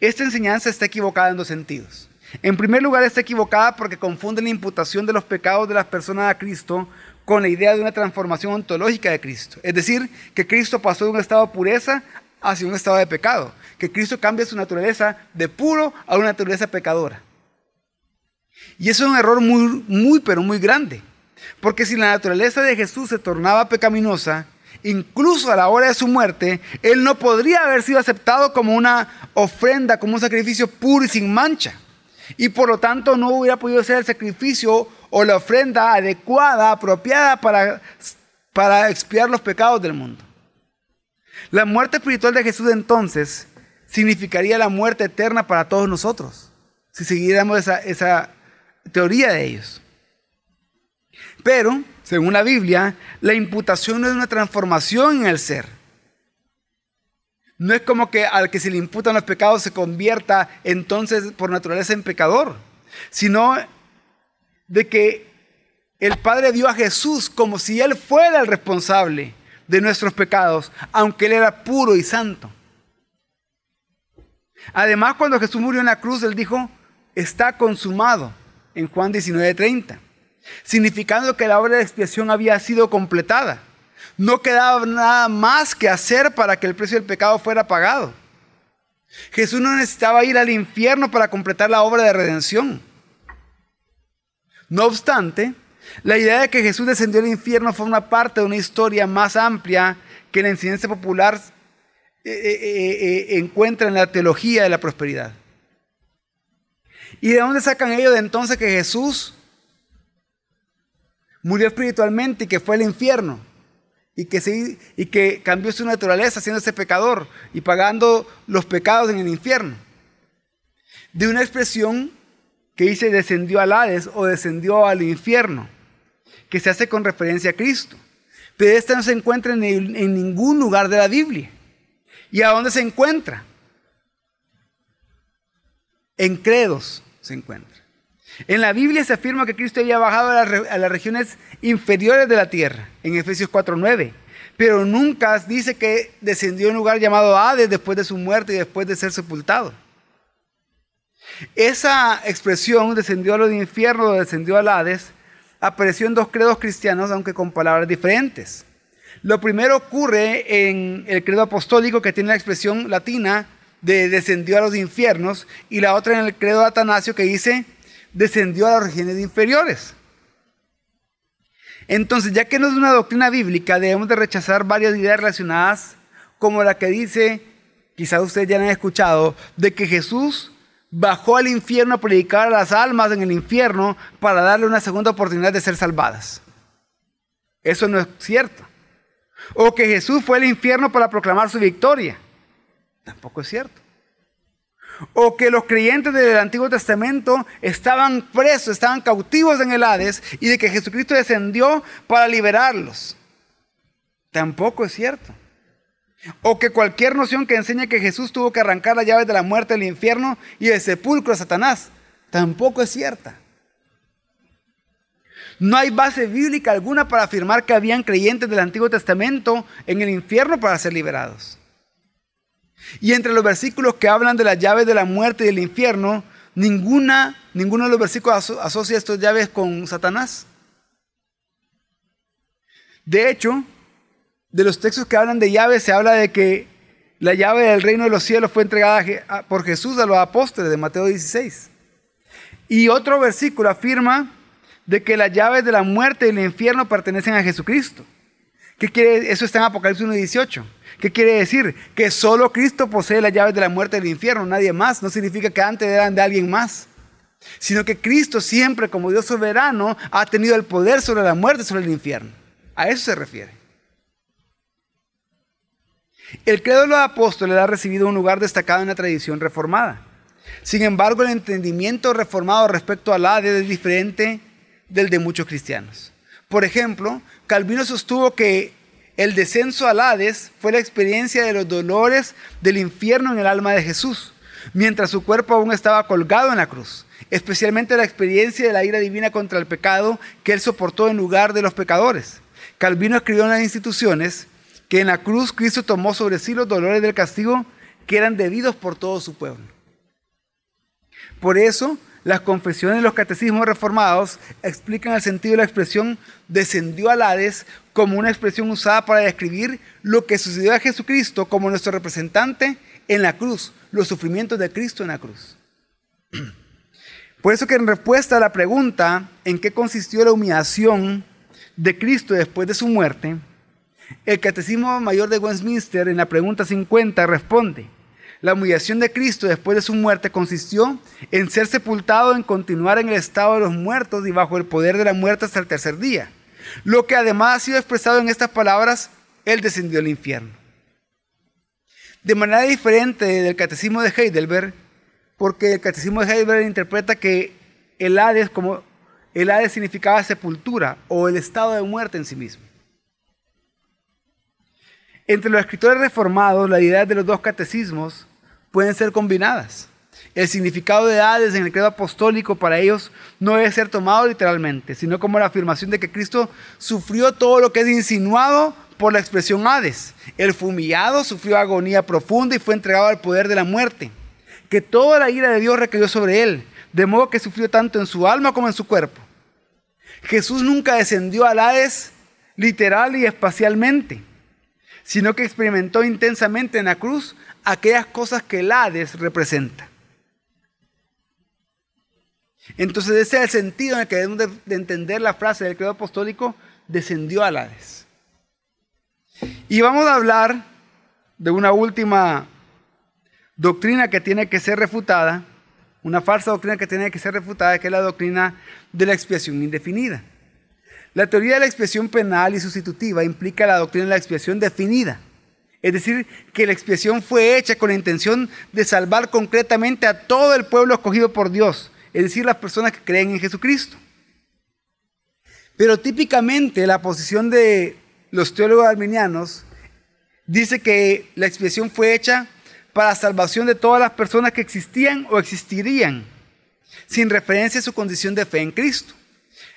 Esta enseñanza está equivocada en dos sentidos. En primer lugar, está equivocada porque confunde la imputación de los pecados de las personas a Cristo con la idea de una transformación ontológica de Cristo. Es decir, que Cristo pasó de un estado de pureza hacia un estado de pecado. Que Cristo cambia su naturaleza de puro a una naturaleza pecadora. Y eso es un error muy, muy, pero muy grande. Porque si la naturaleza de Jesús se tornaba pecaminosa, incluso a la hora de su muerte, Él no podría haber sido aceptado como una ofrenda, como un sacrificio puro y sin mancha. Y por lo tanto no hubiera podido ser el sacrificio o la ofrenda adecuada, apropiada para, para expiar los pecados del mundo. La muerte espiritual de Jesús entonces significaría la muerte eterna para todos nosotros, si siguiéramos esa, esa teoría de ellos. Pero, según la Biblia, la imputación no es una transformación en el ser. No es como que al que se le imputan los pecados se convierta entonces por naturaleza en pecador, sino de que el Padre dio a Jesús como si Él fuera el responsable de nuestros pecados, aunque Él era puro y santo. Además, cuando Jesús murió en la cruz, Él dijo, está consumado en Juan 19:30, significando que la obra de expiación había sido completada. No quedaba nada más que hacer para que el precio del pecado fuera pagado. Jesús no necesitaba ir al infierno para completar la obra de redención. No obstante, la idea de que Jesús descendió al infierno forma parte de una historia más amplia que la enseñanza popular eh, eh, eh, encuentra en la teología de la prosperidad. ¿Y de dónde sacan ellos de entonces que Jesús murió espiritualmente y que fue al infierno? Y que, se, y que cambió su naturaleza ese pecador y pagando los pecados en el infierno. De una expresión que dice descendió al Hades o descendió al infierno, que se hace con referencia a Cristo. Pero esta no se encuentra en, en ningún lugar de la Biblia. ¿Y a dónde se encuentra? En credos se encuentra. En la Biblia se afirma que Cristo había bajado a, las regiones inferiores de la tierra, en Efesios 4.9. Pero nunca dice que descendió a un lugar llamado Hades después de su muerte y después de ser sepultado. Esa expresión, descendió a los infiernos o descendió al Hades, apareció en dos credos cristianos, aunque con palabras diferentes. Lo primero ocurre en el credo apostólico que tiene la expresión latina de descendió a los infiernos y la otra en el credo de Atanasio que dice descendió a las regiones inferiores. Entonces, ya que no es una doctrina bíblica, debemos de rechazar varias ideas relacionadas como la que dice, quizás ustedes ya han escuchado, de que Jesús bajó al infierno a predicar a las almas en el infierno para darle una segunda oportunidad de ser salvadas. Eso no es cierto. O que Jesús fue al infierno para proclamar su victoria. Tampoco es cierto. O que los creyentes del Antiguo Testamento estaban presos, estaban cautivos en el Hades y de que Jesucristo descendió para liberarlos. Tampoco es cierto. O que cualquier noción que enseñe que Jesús tuvo que arrancar las llaves de la muerte del infierno y del sepulcro a Satanás. Tampoco es cierta. No hay base bíblica alguna para afirmar que habían creyentes del Antiguo Testamento en el infierno para ser liberados. Y entre los versículos que hablan de las llaves de la muerte y del infierno, ninguna, ninguno de los versículos asocia estas llaves con Satanás. De hecho, de los textos que hablan de llaves se habla de que la llave del reino de los cielos fue entregada por Jesús a los apóstoles de Mateo 16. Y otro versículo afirma de que las llaves de la muerte y el infierno pertenecen a Jesucristo. ¿Qué quiere? Eso está en Apocalipsis 1.18. ¿Qué quiere decir? Que solo Cristo posee las llaves de la muerte del infierno, nadie más. No significa que antes eran de alguien más. Sino que Cristo siempre, como Dios soberano, ha tenido el poder sobre la muerte y sobre el infierno. A eso se refiere. El credo de los apóstoles ha recibido un lugar destacado en la tradición reformada. Sin embargo, el entendimiento reformado respecto al Hades es diferente del de muchos cristianos. Por ejemplo, Calvino sostuvo que el descenso al Hades fue la experiencia de los dolores del infierno en el alma de Jesús, mientras su cuerpo aún estaba colgado en la cruz, especialmente la experiencia de la ira divina contra el pecado que él soportó en lugar de los pecadores. Calvino escribió en las instituciones que en la cruz Cristo tomó sobre sí los dolores del castigo que eran debidos por todo su pueblo. Por eso, las confesiones de los catecismos reformados explican el sentido de la expresión descendió al Hades como una expresión usada para describir lo que sucedió a Jesucristo como nuestro representante en la cruz, los sufrimientos de Cristo en la cruz. Por eso que en respuesta a la pregunta en qué consistió la humillación de Cristo después de su muerte, el Catecismo Mayor de Westminster en la pregunta 50 responde, la humillación de Cristo después de su muerte consistió en ser sepultado, en continuar en el estado de los muertos y bajo el poder de la muerte hasta el tercer día. Lo que además ha sido expresado en estas palabras, Él descendió al infierno. De manera diferente del catecismo de Heidelberg, porque el catecismo de Heidelberg interpreta que el Hades como el Hades significaba sepultura o el estado de muerte en sí mismo. Entre los escritores reformados, la idea de los dos catecismos pueden ser combinadas. El significado de Hades en el credo apostólico para ellos no debe ser tomado literalmente, sino como la afirmación de que Cristo sufrió todo lo que es insinuado por la expresión Hades. El fumillado sufrió agonía profunda y fue entregado al poder de la muerte. Que toda la ira de Dios recayó sobre él, de modo que sufrió tanto en su alma como en su cuerpo. Jesús nunca descendió al Hades literal y espacialmente sino que experimentó intensamente en la cruz aquellas cosas que el Hades representa. Entonces ese es el sentido en el que debemos de, entender la frase del credo apostólico, descendió al Hades. Y vamos a hablar de una última doctrina que tiene que ser refutada, una falsa doctrina que tiene que ser refutada, que es la doctrina de la expiación indefinida. La teoría de la expiación penal y sustitutiva implica la doctrina de la expiación definida. Es decir, que la expiación fue hecha con la intención de salvar concretamente a todo el pueblo escogido por Dios, es decir, las personas que creen en Jesucristo. Pero típicamente la posición de los teólogos arminianos dice que la expiación fue hecha para salvación de todas las personas que existían o existirían, sin referencia a su condición de fe en Cristo.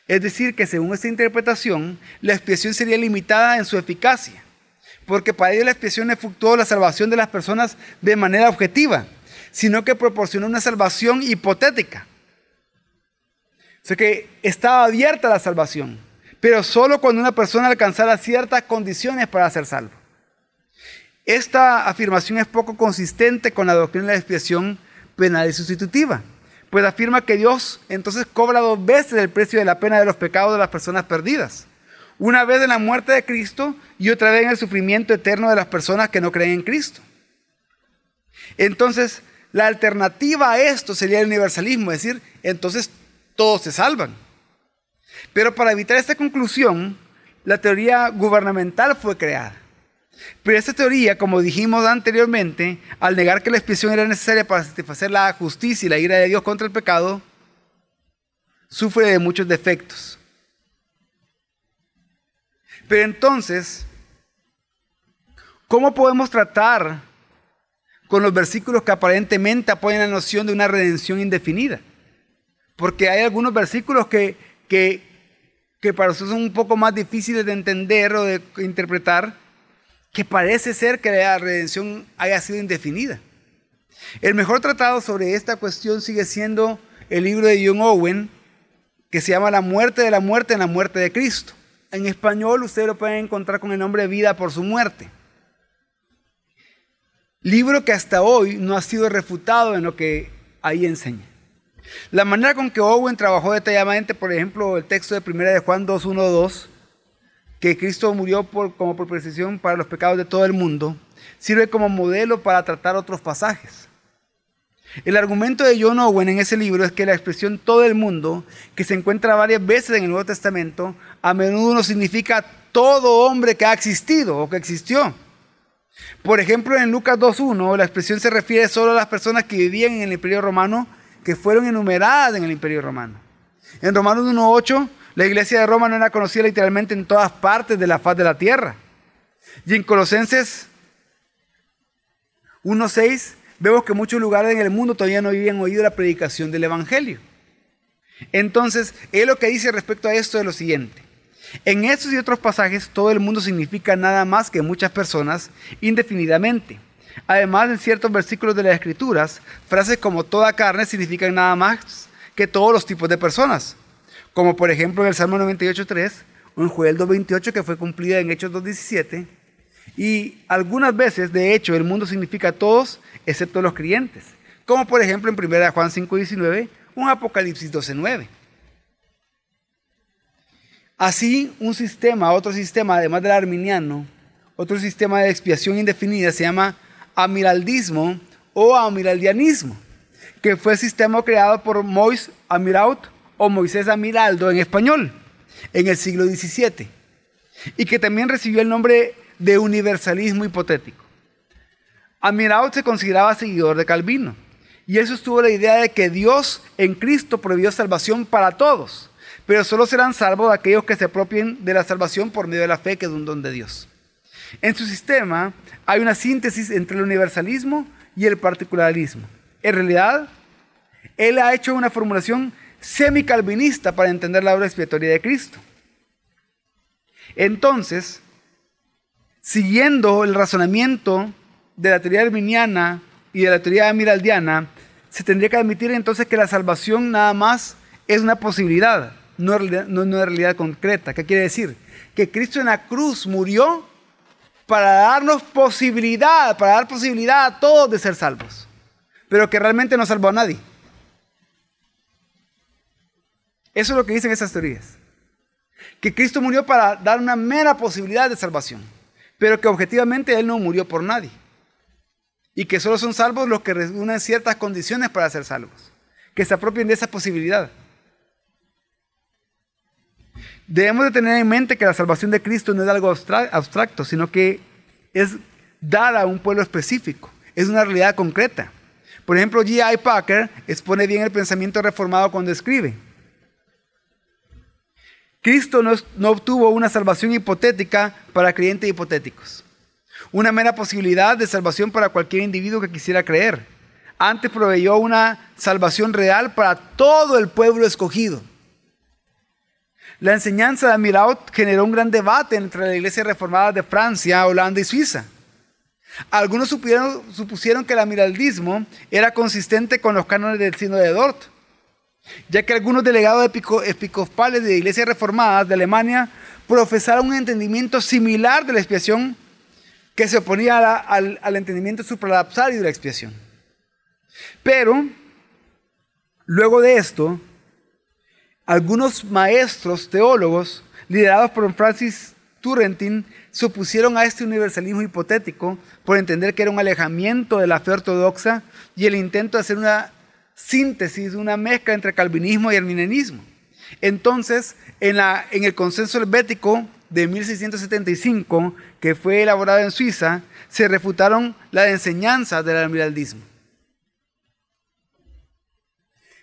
Es decir, que según esta interpretación, la expiación sería limitada en su eficacia, porque para ello la expiación no efectuó la salvación de las personas de manera objetiva, sino que proporcionó una salvación hipotética. O sea que estaba abierta la salvación, pero solo cuando una persona alcanzara ciertas condiciones para ser salvo. Esta afirmación es poco consistente con la doctrina de la expiación penal y sustitutiva, pues afirma que Dios entonces cobra dos veces el precio de la pena de los pecados de las personas perdidas. Una vez en la muerte de Cristo y otra vez en el sufrimiento eterno de las personas que no creen en Cristo. Entonces, la alternativa a esto sería el universalismo, es decir, entonces todos se salvan. Pero para evitar esta conclusión, la teoría gubernamental fue creada. Pero esta teoría, como dijimos anteriormente, al negar que la expiación era necesaria para satisfacer la justicia y la ira de Dios contra el pecado, sufre de muchos defectos. Pero entonces, ¿cómo podemos tratar con los versículos que aparentemente apoyan la noción de una redención indefinida? Porque hay algunos versículos que, que, que para nosotros son un poco más difíciles de entender o de interpretar que parece ser que la redención haya sido indefinida. El mejor tratado sobre esta cuestión sigue siendo el libro de John Owen, que se llama La muerte de la muerte en la muerte de Cristo. En español ustedes lo pueden encontrar con el nombre Vida por su muerte. Libro que hasta hoy no ha sido refutado en lo que ahí enseña. La manera con que Owen trabajó detalladamente, por ejemplo, el texto de 1 de Juan 2.1.2, que Cristo murió por, como por precisión para los pecados de todo el mundo, sirve como modelo para tratar otros pasajes. El argumento de John Owen en ese libro es que la expresión todo el mundo, que se encuentra varias veces en el Nuevo Testamento, a menudo no significa todo hombre que ha existido o que existió. Por ejemplo, en Lucas 2.1, la expresión se refiere solo a las personas que vivían en el Imperio Romano, que fueron enumeradas en el Imperio Romano. En Romanos 1.8 la iglesia de Roma no era conocida literalmente en todas partes de la faz de la tierra. Y en Colosenses 1.6 vemos que muchos lugares en el mundo todavía no habían oído la predicación del Evangelio. Entonces, él lo que dice respecto a esto es lo siguiente. En estos y otros pasajes, todo el mundo significa nada más que muchas personas indefinidamente. Además, en ciertos versículos de las Escrituras, frases como toda carne significan nada más que todos los tipos de personas como por ejemplo en el Salmo 98.3 o en Joel 2.28 que fue cumplida en Hechos 2.17. Y algunas veces, de hecho, el mundo significa todos excepto los creyentes, como por ejemplo en 1 Juan 5.19 o en Apocalipsis 12.9. Así, un sistema, otro sistema, además del arminiano, otro sistema de expiación indefinida se llama amiraldismo o amiraldianismo, que fue el sistema creado por Mois Amiraut o Moisés Amiraldo en español en el siglo XVII y que también recibió el nombre de universalismo hipotético. Amiraud se consideraba seguidor de Calvino y él sostuvo la idea de que Dios en Cristo prohibió salvación para todos, pero solo serán salvos aquellos que se apropien de la salvación por medio de la fe, que es un don de Dios. En su sistema hay una síntesis entre el universalismo y el particularismo. En realidad, él ha hecho una formulación semicalvinista para entender la obra expiatoria de Cristo. Entonces, siguiendo el razonamiento de la teoría arminiana y de la teoría amiraldiana, se tendría que admitir entonces que la salvación nada más es una posibilidad, no, no, es realidad concreta. ¿Qué quiere decir? Que Cristo en la cruz murió para darnos posibilidad, para dar posibilidad a todos de ser salvos, pero que realmente no salvó a nadie. Eso es lo que dicen esas teorías. Que Cristo murió para dar una mera posibilidad de salvación, pero que objetivamente Él no murió por nadie. Y que solo son salvos los que reúnen ciertas condiciones para ser salvos, que se apropien de esa posibilidad. Debemos de tener en mente que la salvación de Cristo no es algo abstracto, sino que es dada a un pueblo específico, es una realidad concreta. Por ejemplo, G.I. Packer expone bien el pensamiento reformado cuando escribe. Cristo no, obtuvo una salvación hipotética para creyentes hipotéticos, una mera posibilidad de salvación para cualquier individuo que quisiera creer. Antes proveyó una salvación real para todo el pueblo escogido. La enseñanza de Miraut generó un gran debate entre las iglesias reformadas de Francia, Holanda y Suiza. Algunos supusieron que el amiraldismo era consistente con los cánones del signo de Dort, ya que algunos delegados episcopales de iglesias reformadas de Alemania profesaron un entendimiento similar de la expiación que se oponía al, entendimiento supralapsario de la expiación. Pero, luego de esto, algunos maestros teólogos, liderados por Francis Turrentin, se opusieron a este universalismo hipotético por entender que era un alejamiento de la fe ortodoxa y el intento de hacer una síntesis, una mezcla entre calvinismo y arminianismo. Entonces, en, la, en el consenso helvético de 1675, que fue elaborado en Suiza, se refutaron las enseñanzas del almiraldismo.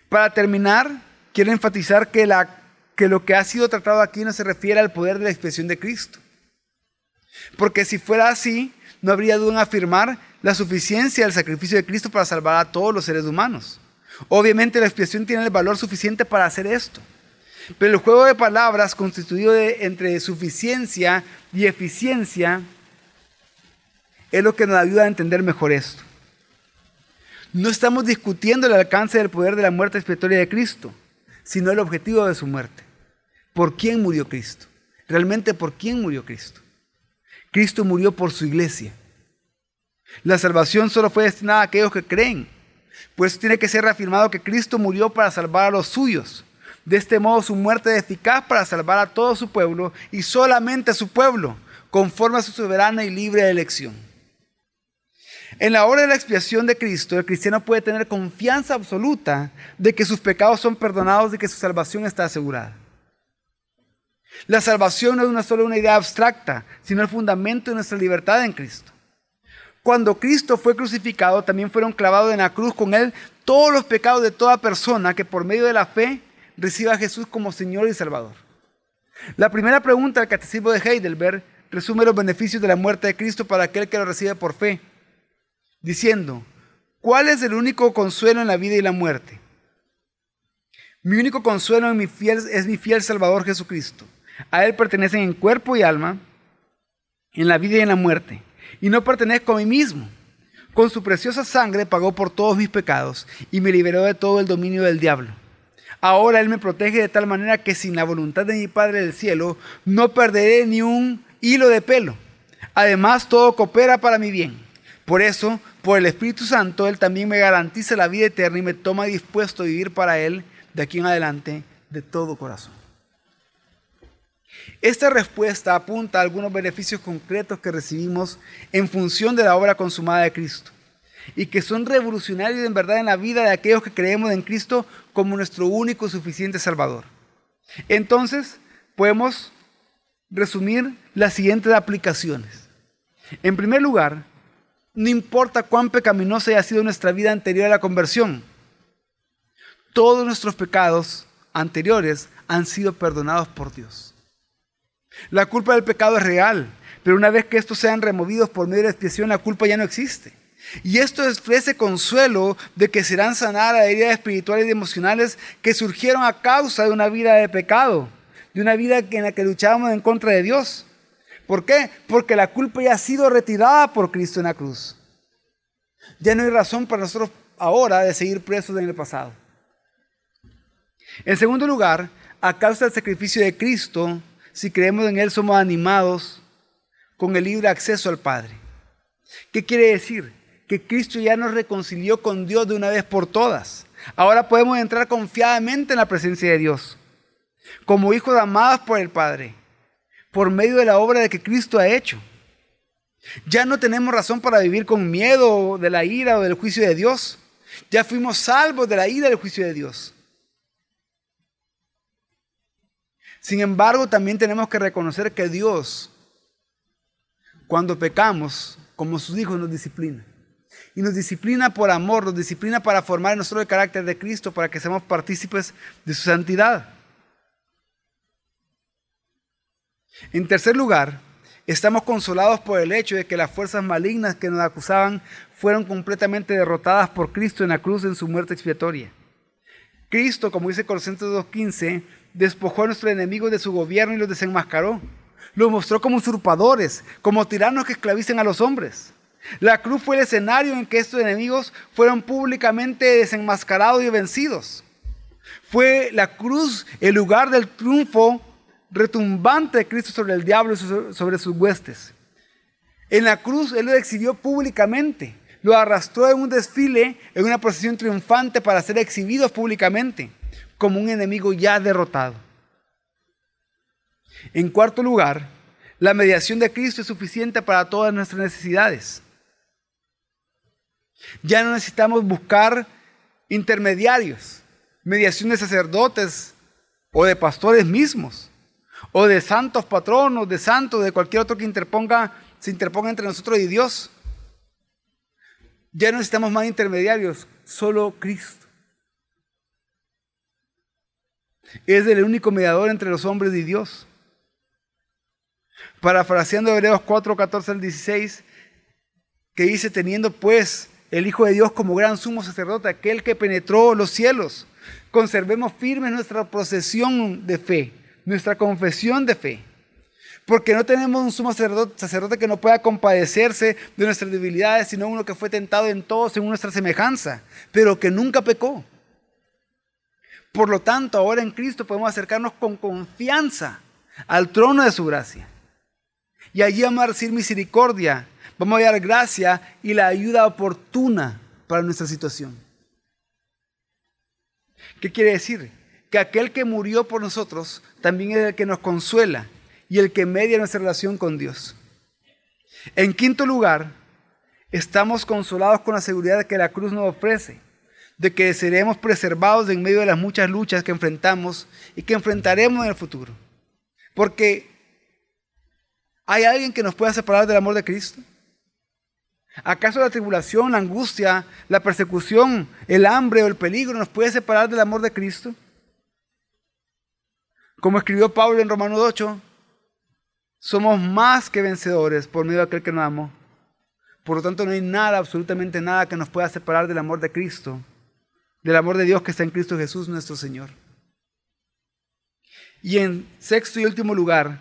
Para terminar, quiero enfatizar que, la, que lo que ha sido tratado aquí no se refiere al poder de la expresión de Cristo. Porque si fuera así, no habría duda en afirmar la suficiencia del sacrificio de Cristo para salvar a todos los seres humanos. Obviamente la expiación tiene el valor suficiente para hacer esto. Pero el juego de palabras constituido de, entre suficiencia y eficiencia es lo que nos ayuda a entender mejor esto. No estamos discutiendo el alcance del poder de la muerte expiatoria de Cristo sino el objetivo de su muerte. ¿Por quién murió Cristo? Realmente, ¿por quién murió Cristo? Cristo murió por su iglesia. La salvación solo fue destinada a aquellos que creen. Pues tiene que ser reafirmado que Cristo murió para salvar a los suyos. De este modo su muerte es eficaz para salvar a todo su pueblo y solamente a su pueblo, conforme a su soberana y libre elección. En la hora de la expiación de Cristo, el cristiano puede tener confianza absoluta de que sus pecados son perdonados y que su salvación está asegurada. La salvación no es una solo una idea abstracta, sino el fundamento de nuestra libertad en Cristo. Cuando Cristo fue crucificado, también fueron clavados en la cruz con él todos los pecados de toda persona que por medio de la fe reciba a Jesús como Señor y Salvador. La primera pregunta del Catecismo de Heidelberg resume los beneficios de la muerte de Cristo para aquel que lo recibe por fe diciendo, ¿cuál es el único consuelo en la vida y la muerte? Mi único consuelo en mi fiel, es mi fiel Salvador Jesucristo. A Él pertenecen en cuerpo y alma, en la vida y en la muerte. Y no pertenezco a mí mismo. Con su preciosa sangre pagó por todos mis pecados y me liberó de todo el dominio del diablo. Ahora Él me protege de tal manera que sin la voluntad de mi Padre del cielo no perderé ni un hilo de pelo. Además, todo coopera para mi bien. Por eso, por el Espíritu Santo, Él también me garantiza la vida eterna y me toma dispuesto a vivir para Él de aquí en adelante de todo corazón. Esta respuesta apunta a algunos beneficios concretos que recibimos en función de la obra consumada de Cristo y que son revolucionarios en verdad en la vida de aquellos que creemos en Cristo como nuestro único y suficiente Salvador. Entonces, podemos resumir las siguientes aplicaciones. En primer lugar, no importa cuán pecaminosa haya sido nuestra vida anterior a la conversión. Todos nuestros pecados anteriores han sido perdonados por Dios. La culpa del pecado es real, pero una vez que estos sean removidos por medio de la expiación, la culpa ya no existe. Y esto ofrece consuelo de que serán sanadas heridas espirituales y emocionales que surgieron a causa de una vida de pecado, de una vida en la que luchábamos en contra de Dios. ¿Por qué? Porque la culpa ya ha sido retirada por Cristo en la cruz. Ya no hay razón para nosotros ahora de seguir presos en el pasado. En segundo lugar, a causa del sacrificio de Cristo, si creemos en Él, somos animados con el libre acceso al Padre. ¿Qué quiere decir? Que Cristo ya nos reconcilió con Dios de una vez por todas. Ahora podemos entrar confiadamente en la presencia de Dios, como hijos amados por el Padre, por medio de la obra de que Cristo ha hecho. Ya no tenemos razón para vivir con miedo de la ira o del juicio de Dios. Ya fuimos salvos de la ira del juicio de Dios. Sin embargo, también tenemos que reconocer que Dios, cuando pecamos, como sus hijos, nos disciplina. Y nos disciplina por amor, nos disciplina para formar en nosotros el carácter de Cristo, para que seamos partícipes de su santidad. En tercer lugar, estamos consolados por el hecho de que las fuerzas malignas que nos acusaban fueron completamente derrotadas por Cristo en la cruz en su muerte expiatoria. Cristo, como dice Colosenses 2.15, despojó a nuestros enemigos de su gobierno y los desenmascaró. Los mostró como usurpadores, como tiranos que esclavicen a los hombres. La cruz fue el escenario en que estos enemigos fueron públicamente desenmascarados y vencidos. Fue la cruz el lugar del triunfo retumbante de Cristo sobre el diablo y sobre sus huestes. En la cruz Él lo exhibió públicamente, lo arrastró en un desfile, en una procesión triunfante para ser exhibidos públicamente como un enemigo ya derrotado. En cuarto lugar, la mediación de Cristo es suficiente para todas nuestras necesidades. Ya no necesitamos buscar intermediarios, mediación de sacerdotes o de pastores mismos, o de santos patronos, de santos, de cualquier otro que interponga, se interponga entre nosotros y Dios. Ya no necesitamos más intermediarios, solo Cristo. Es el único mediador entre los hombres y Dios. Parafraseando Hebreos 4, 14 al 16, que dice, teniendo pues el Hijo de Dios como gran sumo sacerdote, aquel que penetró los cielos, conservemos firme nuestra procesión de fe, nuestra confesión de fe. Porque no tenemos un sumo sacerdote, sacerdote, que no pueda compadecerse de nuestras debilidades, sino uno que fue tentado en todo según nuestra semejanza, pero que nunca pecó. Por lo tanto, ahora en Cristo podemos acercarnos con confianza al trono de su gracia. Y allí vamos a recibir misericordia, vamos a dar gracia y la ayuda oportuna para nuestra situación. ¿Qué quiere decir? Que aquel que murió por nosotros también es el que nos consuela y el que media nuestra relación con Dios. En quinto lugar, estamos consolados con la seguridad que la cruz nos ofrece de que seremos preservados en medio de las muchas luchas que enfrentamos y que enfrentaremos en el futuro. Porque ¿hay alguien que nos pueda separar del amor de Cristo? ¿Acaso la tribulación, la angustia, la persecución, el hambre o el peligro nos puede separar del amor de Cristo? Como escribió Pablo en Romanos 8, somos más que vencedores por medio de aquel que nos amó. Por lo tanto, no hay nada, absolutamente nada que nos pueda separar del amor de Cristo del amor de Dios que está en Cristo Jesús nuestro Señor. Y en sexto y último lugar,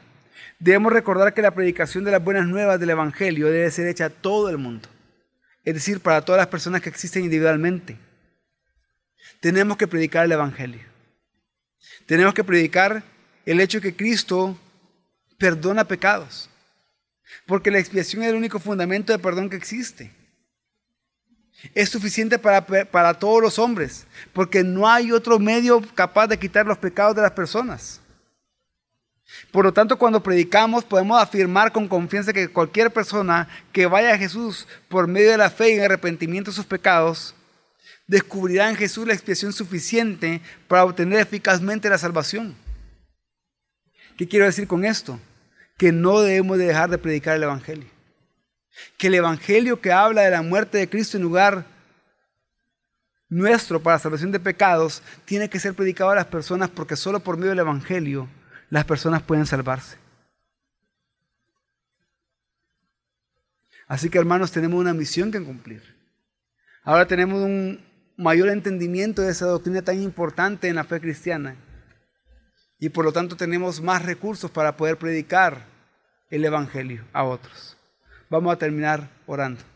debemos recordar que la predicación de las buenas nuevas del Evangelio debe ser hecha a todo el mundo, es decir, para todas las personas que existen individualmente. Tenemos que predicar el Evangelio. Tenemos que predicar el hecho que Cristo perdona pecados, porque la expiación es el único fundamento de perdón que existe es suficiente para, para, todos los hombres, porque no hay otro medio capaz de quitar los pecados de las personas. Por lo tanto, cuando predicamos podemos afirmar con confianza que cualquier persona que vaya a Jesús por medio de la fe y el arrepentimiento de sus pecados, descubrirá en Jesús la expiación suficiente para obtener eficazmente la salvación. ¿Qué quiero decir con esto? Que no debemos de dejar de predicar el Evangelio que el Evangelio que habla de la muerte de Cristo en lugar nuestro para salvación de pecados tiene que ser predicado a las personas porque solo por medio del Evangelio las personas pueden salvarse. Así que hermanos, tenemos una misión que cumplir. Ahora tenemos un mayor entendimiento de esa doctrina tan importante en la fe cristiana. Y por lo tanto tenemos más recursos para poder predicar el Evangelio a otros. Vamos a terminar orando.